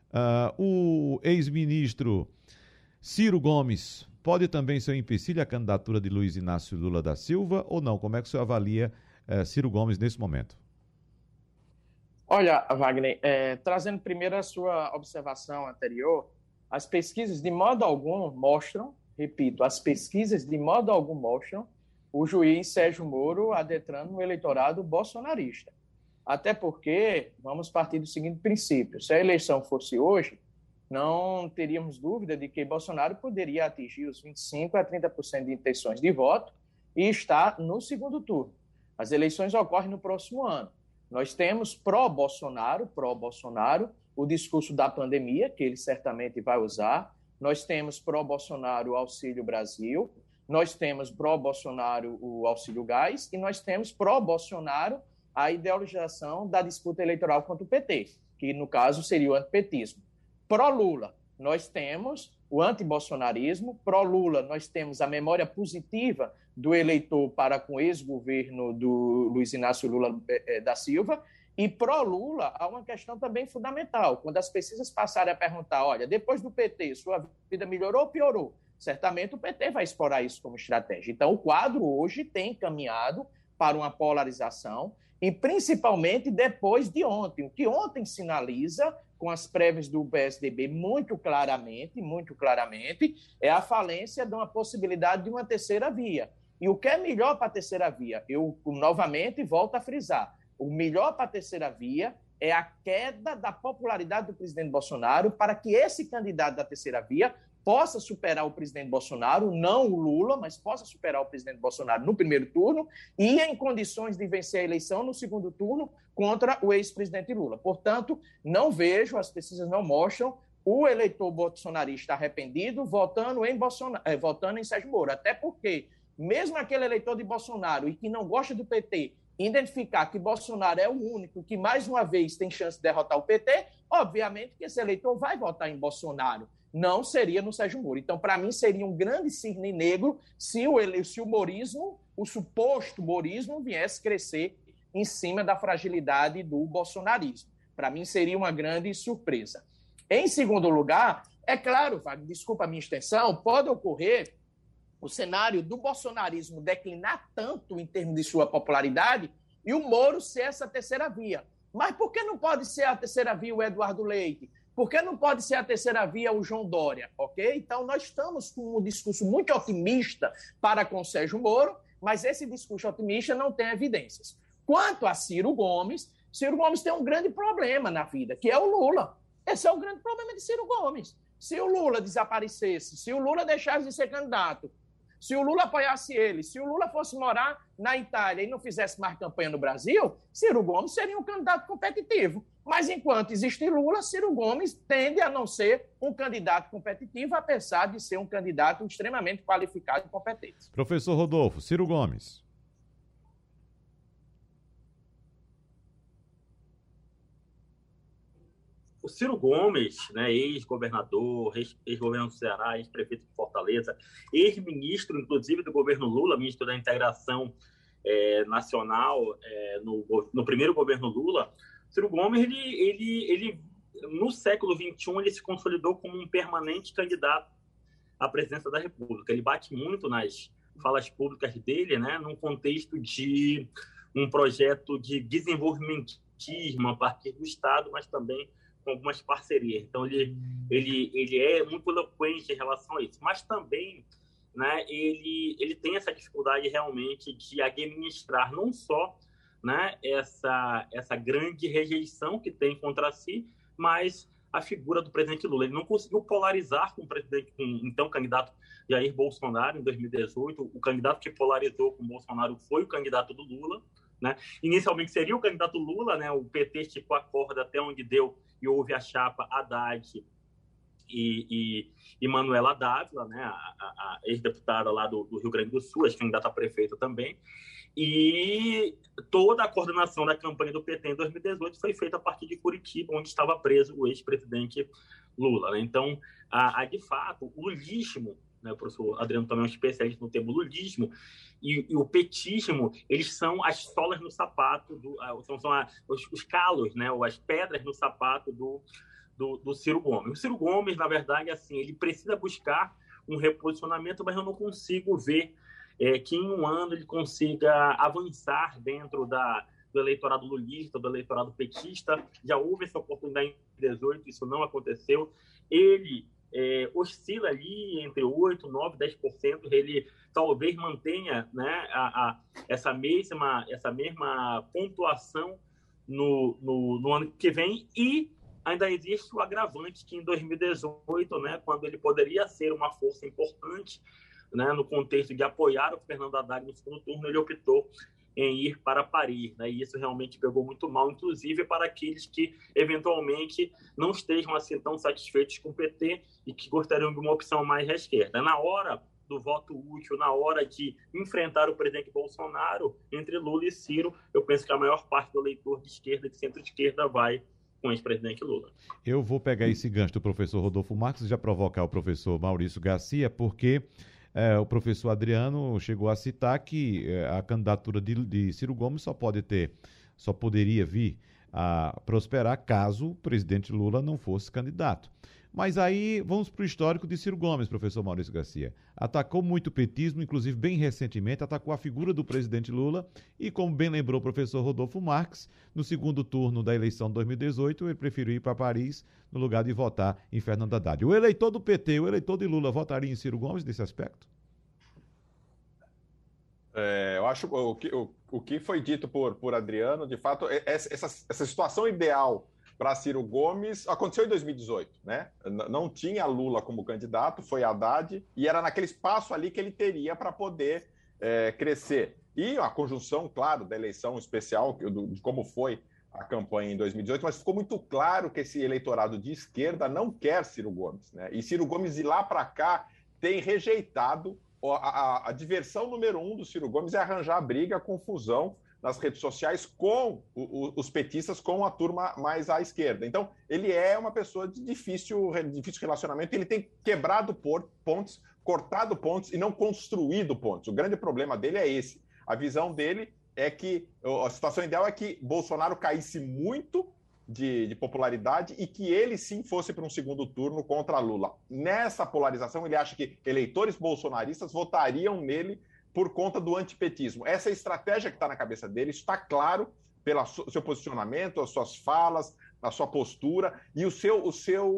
uh, o ex-ministro Ciro Gomes pode também ser um empecilho à candidatura de Luiz Inácio Lula da Silva ou não? Como é que o senhor avalia uh, Ciro Gomes nesse momento? Olha, Wagner, é, trazendo primeiro a sua observação anterior, as pesquisas de modo algum mostram, repito, as pesquisas de modo algum mostram o juiz Sérgio Moro adentrando no eleitorado bolsonarista. Até porque, vamos partir do seguinte princípio: se a eleição fosse hoje, não teríamos dúvida de que Bolsonaro poderia atingir os 25% a 30% de intenções de voto e estar no segundo turno. As eleições ocorrem no próximo ano. Nós temos pró-Bolsonaro, pró-Bolsonaro, o discurso da pandemia, que ele certamente vai usar. Nós temos pró-Bolsonaro o Auxílio Brasil, nós temos pró-Bolsonaro o Auxílio Gás e nós temos pró-Bolsonaro a ideologização da disputa eleitoral contra o PT, que no caso seria o antipetismo. Pró-Lula, nós temos o antibolsonarismo, pró-Lula, nós temos a memória positiva do eleitor para com o ex-governo do Luiz Inácio Lula eh, eh, da Silva, e pró-Lula há uma questão também fundamental. Quando as pesquisas passarem a perguntar, olha, depois do PT, sua vida melhorou ou piorou? Certamente o PT vai explorar isso como estratégia. Então, o quadro hoje tem caminhado para uma polarização, e principalmente depois de ontem. O que ontem sinaliza, com as prévias do PSDB muito claramente, muito claramente, é a falência de uma possibilidade de uma terceira via. E o que é melhor para a terceira via? Eu novamente volto a frisar. O melhor para a terceira via é a queda da popularidade do presidente Bolsonaro para que esse candidato da terceira via possa superar o presidente Bolsonaro, não o Lula, mas possa superar o presidente Bolsonaro no primeiro turno e em condições de vencer a eleição no segundo turno contra o ex-presidente Lula. Portanto, não vejo, as pesquisas não mostram o eleitor bolsonarista arrependido votando em Bolsonaro, eh, votando em Sérgio Moro, até porque mesmo aquele eleitor de Bolsonaro e que não gosta do PT identificar que Bolsonaro é o único que mais uma vez tem chance de derrotar o PT, obviamente que esse eleitor vai votar em Bolsonaro não seria no Sérgio Moro. Então, para mim, seria um grande cisne negro se o, se o morismo, o suposto morismo, viesse crescer em cima da fragilidade do bolsonarismo. Para mim, seria uma grande surpresa. Em segundo lugar, é claro, desculpa a minha extensão, pode ocorrer o cenário do bolsonarismo declinar tanto em termos de sua popularidade e o Moro ser essa terceira via. Mas por que não pode ser a terceira via o Eduardo Leite? Por que não pode ser a terceira via o João Dória, ok? Então, nós estamos com um discurso muito otimista para com Sérgio Moro, mas esse discurso otimista não tem evidências. Quanto a Ciro Gomes, Ciro Gomes tem um grande problema na vida, que é o Lula. Esse é o grande problema de Ciro Gomes. Se o Lula desaparecesse, se o Lula deixasse de ser candidato, se o Lula apoiasse ele, se o Lula fosse morar na Itália e não fizesse mais campanha no Brasil, Ciro Gomes seria um candidato competitivo. Mas enquanto existe Lula, Ciro Gomes tende a não ser um candidato competitivo, apesar de ser um candidato extremamente qualificado e competente. Professor Rodolfo, Ciro Gomes. O Ciro Gomes, né, ex-governador, ex-governador do Ceará, ex-prefeito de Fortaleza, ex-ministro, inclusive, do governo Lula, ministro da Integração é, Nacional é, no, no primeiro governo Lula, Ciro Gomes, ele, ele, ele, no século XXI, ele se consolidou como um permanente candidato à presidência da República. Ele bate muito nas falas públicas dele, né, num contexto de um projeto de desenvolvimentismo a partir do Estado, mas também com algumas parcerias. Então, ele, ele, ele é muito eloquente em relação a isso. Mas também né, ele, ele tem essa dificuldade realmente de administrar não só né, essa, essa grande rejeição que tem contra si, mas a figura do presidente Lula. Ele não conseguiu polarizar com o presidente, com então candidato Jair Bolsonaro em 2018. O candidato que polarizou com Bolsonaro foi o candidato do Lula. Né? Inicialmente seria o candidato Lula, né? o PT esticou a corda até onde deu e houve a chapa Haddad e, e, e Manuela Dávila, né? a, a, a ex-deputada lá do, do, Rio Grande do Sul, ex-candidata a prefeita também. E toda a coordenação da campanha do PT em 2018 foi feita a partir de Curitiba, onde estava preso o ex-presidente Lula. Né? Então, a, a, de fato, o lulismo né, o professor Adriano também é um especialista no termo lulismo, e, e, o petismo, eles são as solas no sapato, do, são, são a, os, os, calos, né, ou as pedras no sapato do, do, do Ciro Gomes. O Ciro Gomes, na verdade, assim, ele precisa buscar um reposicionamento, mas eu não consigo ver é, que em um ano ele consiga avançar dentro da, do eleitorado lulista, do eleitorado petista. Já houve essa oportunidade em 2018, isso não aconteceu. Ele é, oscila ali entre 8%, 9%, 10%. Ele talvez mantenha né, a, a, essa, mesma, essa mesma pontuação no, no, no ano que vem e ainda existe o agravante que em 2018, né, quando ele poderia ser uma força importante, né, no contexto de apoiar o Fernando Haddad no segundo turno, ele optou em ir para Paris, né? E isso realmente pegou muito mal, inclusive para aqueles que eventualmente não estejam assim tão satisfeitos com o PT e que gostariam de uma opção mais à esquerda. Na hora do voto útil, na hora de enfrentar o presidente Bolsonaro, entre Lula e Ciro, eu penso que a maior parte do eleitor de esquerda e de centro-esquerda vai com o ex-presidente Lula. Eu vou pegar esse gancho do professor Rodolfo Marques e já provocar o professor Maurício Garcia, porque é, o professor Adriano chegou a citar que é, a candidatura de, de Ciro Gomes só pode ter, só poderia vir a prosperar caso o presidente Lula não fosse candidato. Mas aí vamos para o histórico de Ciro Gomes, professor Maurício Garcia. Atacou muito o petismo, inclusive bem recentemente, atacou a figura do presidente Lula e, como bem lembrou o professor Rodolfo Marques, no segundo turno da eleição de 2018, ele preferiu ir para Paris no lugar de votar em Fernando Haddad. O eleitor do PT, o eleitor de Lula, votaria em Ciro Gomes nesse aspecto? É, eu acho o que, o, o que foi dito por, por Adriano, de fato, essa, essa situação ideal para Ciro Gomes aconteceu em 2018, né? Não tinha Lula como candidato, foi Haddad, e era naquele espaço ali que ele teria para poder é, crescer. E a conjunção, claro, da eleição especial, de como foi a campanha em 2018, mas ficou muito claro que esse eleitorado de esquerda não quer Ciro Gomes, né? E Ciro Gomes de lá para cá tem rejeitado a, a, a, diversão número um do Ciro Gomes é arranjar briga, confusão nas redes sociais com o, o, os petistas, com a turma mais à esquerda. Então, ele é uma pessoa de difícil, difícil relacionamento, ele tem quebrado pontes, cortado pontes e não construído pontes. O grande problema dele é esse. A visão dele é que a situação ideal é que Bolsonaro caísse muito de, de, popularidade e que ele sim fosse para um segundo turno contra Lula. Nessa polarização, ele acha que eleitores bolsonaristas votariam nele por conta do antipetismo. Essa é estratégia que está na cabeça dele, está claro pelo seu posicionamento, as suas falas, a sua postura e o seu, o seu,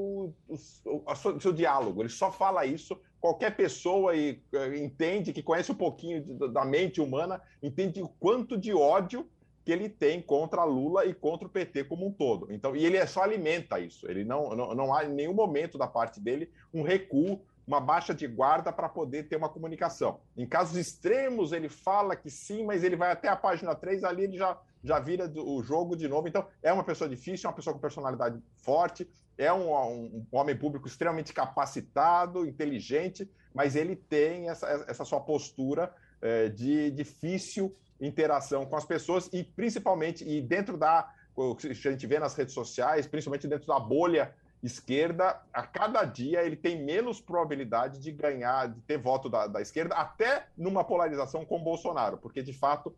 o, o seu diálogo. Ele só fala isso. Qualquer pessoa e, eh, entende, que conhece um pouquinho da mente humana, entende o quanto de ódio que ele tem contra Lula e contra o PT como um todo. Então, e ele só alimenta isso. Ele não, não, não há em nenhum momento da parte dele um recuo uma baixa de guarda para poder ter uma comunicação. Em casos extremos, ele fala que sim, mas ele vai até a página 3, ali ele já, já vira o jogo de novo. Então, é uma pessoa difícil, é uma pessoa com personalidade forte, é um, um, um homem público extremamente capacitado, inteligente, mas ele tem essa, essa sua postura é, de difícil interação com as pessoas e principalmente, e dentro da, o que a gente vê nas redes sociais, principalmente dentro da bolha esquerda, a cada dia ele tem menos probabilidade de ganhar, de ter voto da, da esquerda, até numa polarização com Bolsonaro, porque de fato,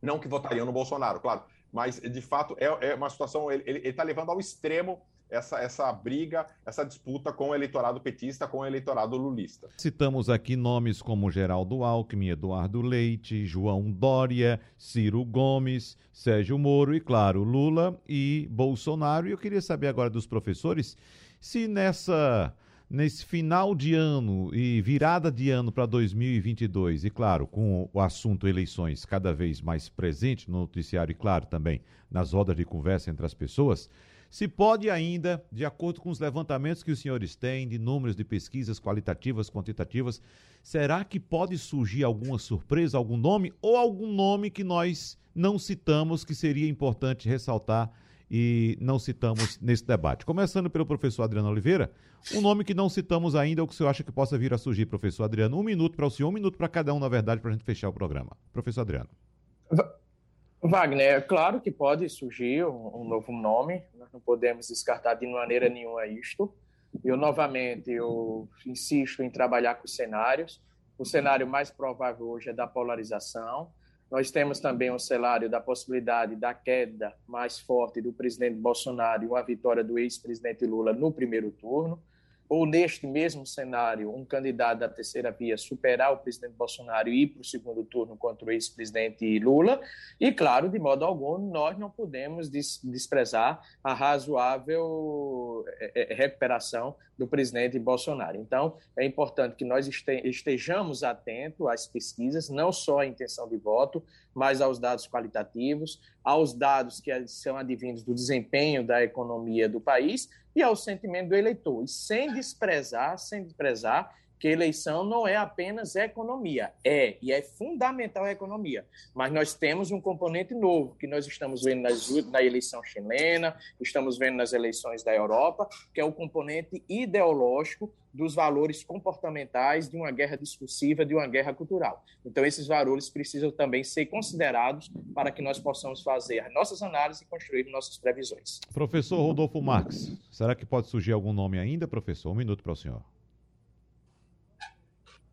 não que votariam no Bolsonaro, claro, mas de fato é, é uma situação, ele está levando ao extremo essa, essa briga, essa disputa com o eleitorado petista, com o eleitorado lulista. Citamos aqui nomes como Geraldo Alckmin, Eduardo Leite, João Dória, Ciro Gomes, Sérgio Moro e, claro, Lula e Bolsonaro. E eu queria saber agora dos professores se nessa nesse final de ano e virada de ano para 2022, e claro, com o assunto eleições cada vez mais presente no noticiário e, claro, também nas rodas de conversa entre as pessoas, se pode ainda, de acordo com os levantamentos que os senhores têm de números de pesquisas qualitativas, quantitativas, será que pode surgir alguma surpresa, algum nome ou algum nome que nós não citamos que seria importante ressaltar e não citamos nesse debate? Começando pelo professor Adriano Oliveira, um nome que não citamos ainda, o que o senhor acha que possa vir a surgir, professor Adriano? Um minuto para o senhor, um minuto para cada um, na verdade, para a gente fechar o programa. Professor Adriano. Wagner, é claro que pode surgir um, um, novo nome, nós não podemos descartar de maneira nenhuma isto. Eu, novamente, eu insisto em trabalhar com cenários. O cenário mais provável hoje é da polarização. Nós temos também um cenário da possibilidade da queda mais forte do presidente Bolsonaro e uma vitória do ex-presidente Lula no primeiro turno ou neste mesmo cenário, um candidato da terceira via superar o presidente Bolsonaro e ir para o segundo turno contra o ex-presidente Lula. E, claro, de modo algum, nós não podemos desprezar a razoável é, é, recuperação do presidente Bolsonaro. Então, é importante que nós estejamos atentos às pesquisas, não só à intenção de voto, mas aos dados qualitativos, aos dados que são advindos do desempenho da economia do país e ao sentimento do eleitor. E sem desprezar, sem desprezar que eleição não é apenas economia, é e é fundamental a economia. Mas nós temos um componente novo que nós estamos vendo nas, na eleição chilena, estamos vendo nas eleições da Europa, que é o componente ideológico dos valores comportamentais de uma guerra discursiva, de uma guerra cultural. Então, esses valores precisam também ser considerados para que nós possamos fazer as nossas análises e construir nossas previsões. Professor Rodolfo Marques, será que pode surgir algum nome ainda, professor? Um minuto para o senhor.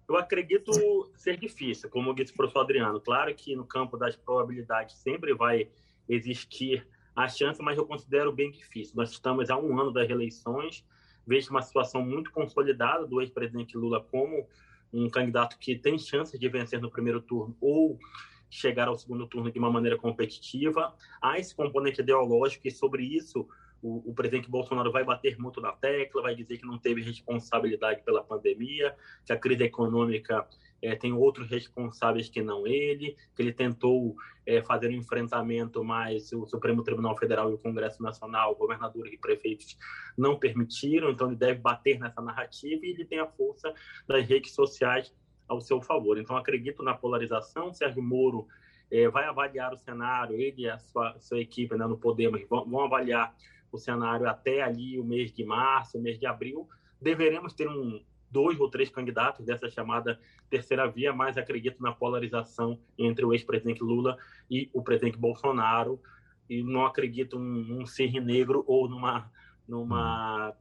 Eu acredito ser difícil, como disse o professor Adriano. Claro que no campo das probabilidades sempre vai existir a chance, mas eu considero bem difícil. Nós estamos há um ano das eleições, vejo uma situação muito consolidada do ex-presidente Lula como um candidato que tem chances de vencer no primeiro turno ou chegar ao segundo turno de uma maneira competitiva. Há esse componente ideológico e sobre isso o, o, presidente Bolsonaro vai bater muito na tecla, vai dizer que não teve responsabilidade pela pandemia, que a crise econômica é, tem outros responsáveis que não ele, que ele tentou é, fazer um enfrentamento, mas o Supremo Tribunal Federal e o Congresso Nacional, governadores e prefeitos não permitiram, então ele deve bater nessa narrativa e ele tem a força das redes sociais ao seu favor. Então acredito na polarização, Sérgio Moro é, vai avaliar o cenário, ele e a sua, sua equipe né, no Podemos vão, vão avaliar o cenário até ali o mês de março, o mês de abril, deveremos ter um, dois ou três candidatos dessa chamada terceira via, mas acredito na polarização entre o ex-presidente Lula e o presidente Bolsonaro e não acredito num, num negro ou numa, numa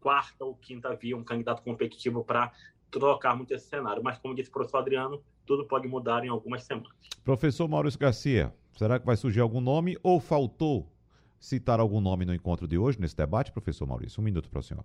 quarta ou quinta via, um candidato competitivo para trocar muito esse cenário. Mas, como disse o professor Adriano, tudo pode mudar em algumas semanas. Professor Maurício Garcia, será que vai surgir algum nome ou faltou citar algum nome no encontro de hoje, nesse debate, professor Maurício? Um minuto para o senhor.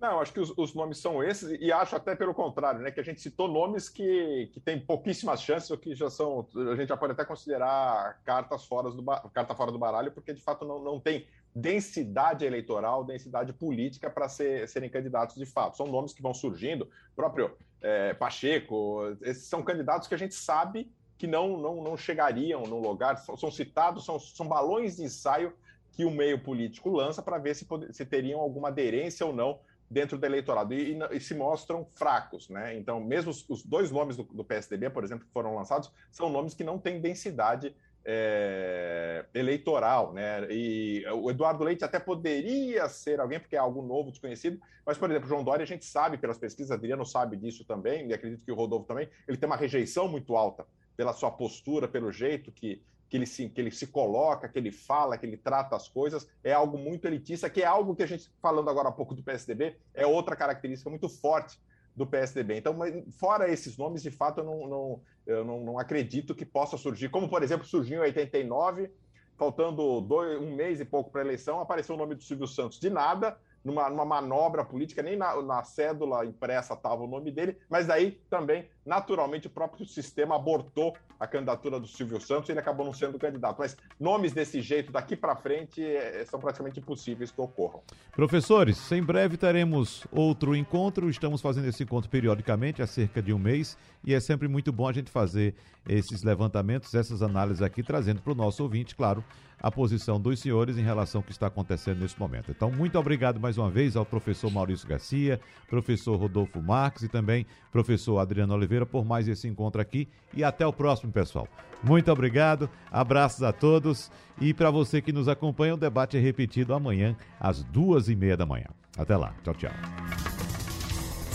Não, acho que os, os, nomes são esses, e acho até pelo contrário, né? Que a gente citou nomes que, que têm pouquíssimas chances, ou que já são. A gente já pode até considerar cartas fora do, carta fora do baralho, porque de fato não, não tem densidade eleitoral, densidade política para ser, serem candidatos de fato. São nomes que vão surgindo, próprio é, Pacheco, esses são candidatos que a gente sabe que não, não, não chegariam no lugar, são, são citados, são, são balões de ensaio que o meio político lança para ver se, se teriam alguma aderência ou não dentro do eleitorado e, e, e, se mostram fracos, né? Então, mesmo os, os dois nomes do, do, PSDB, por exemplo, que foram lançados, são nomes que não têm densidade é, eleitoral, né? E o Eduardo Leite até poderia ser alguém, porque é algo novo, desconhecido, mas, por exemplo, João Dória, a gente sabe pelas pesquisas, Adriano sabe disso também, e acredito que o Rodolfo também, ele tem uma rejeição muito alta pela sua postura, pelo jeito que, que, ele se, que ele se coloca, que ele fala, que ele trata as coisas, é algo muito elitista, que é algo que a gente, falando agora há pouco do PSDB, é outra característica muito forte do PSDB. Então, fora esses nomes, de fato, eu não, não eu não, não, acredito que possa surgir, como, por exemplo, surgiu em 89, faltando dois, um mês e pouco para a eleição, apareceu o nome do Silvio Santos de nada, numa, numa manobra política, nem na, na cédula impressa estava o nome dele, mas daí também, naturalmente, o próprio sistema abortou a candidatura do Silvio Santos e ele acabou não sendo candidato. Mas nomes desse jeito, daqui para frente, é, são praticamente impossíveis que ocorram. Professores, em breve teremos outro encontro. Estamos fazendo esse encontro periodicamente, há cerca de um mês, e é sempre muito bom a gente fazer esses levantamentos, essas análises aqui, trazendo para o nosso ouvinte, claro, a posição dos senhores em relação ao que está acontecendo nesse momento. Então, muito obrigado mais uma vez ao professor Maurício Garcia, professor Rodolfo Marques e também professor Adriano Oliveira por mais esse encontro aqui e até o próximo, pessoal. Muito obrigado, abraços a todos e para você que nos acompanha, o debate é repetido amanhã às duas e meia da manhã. Até lá, tchau, tchau.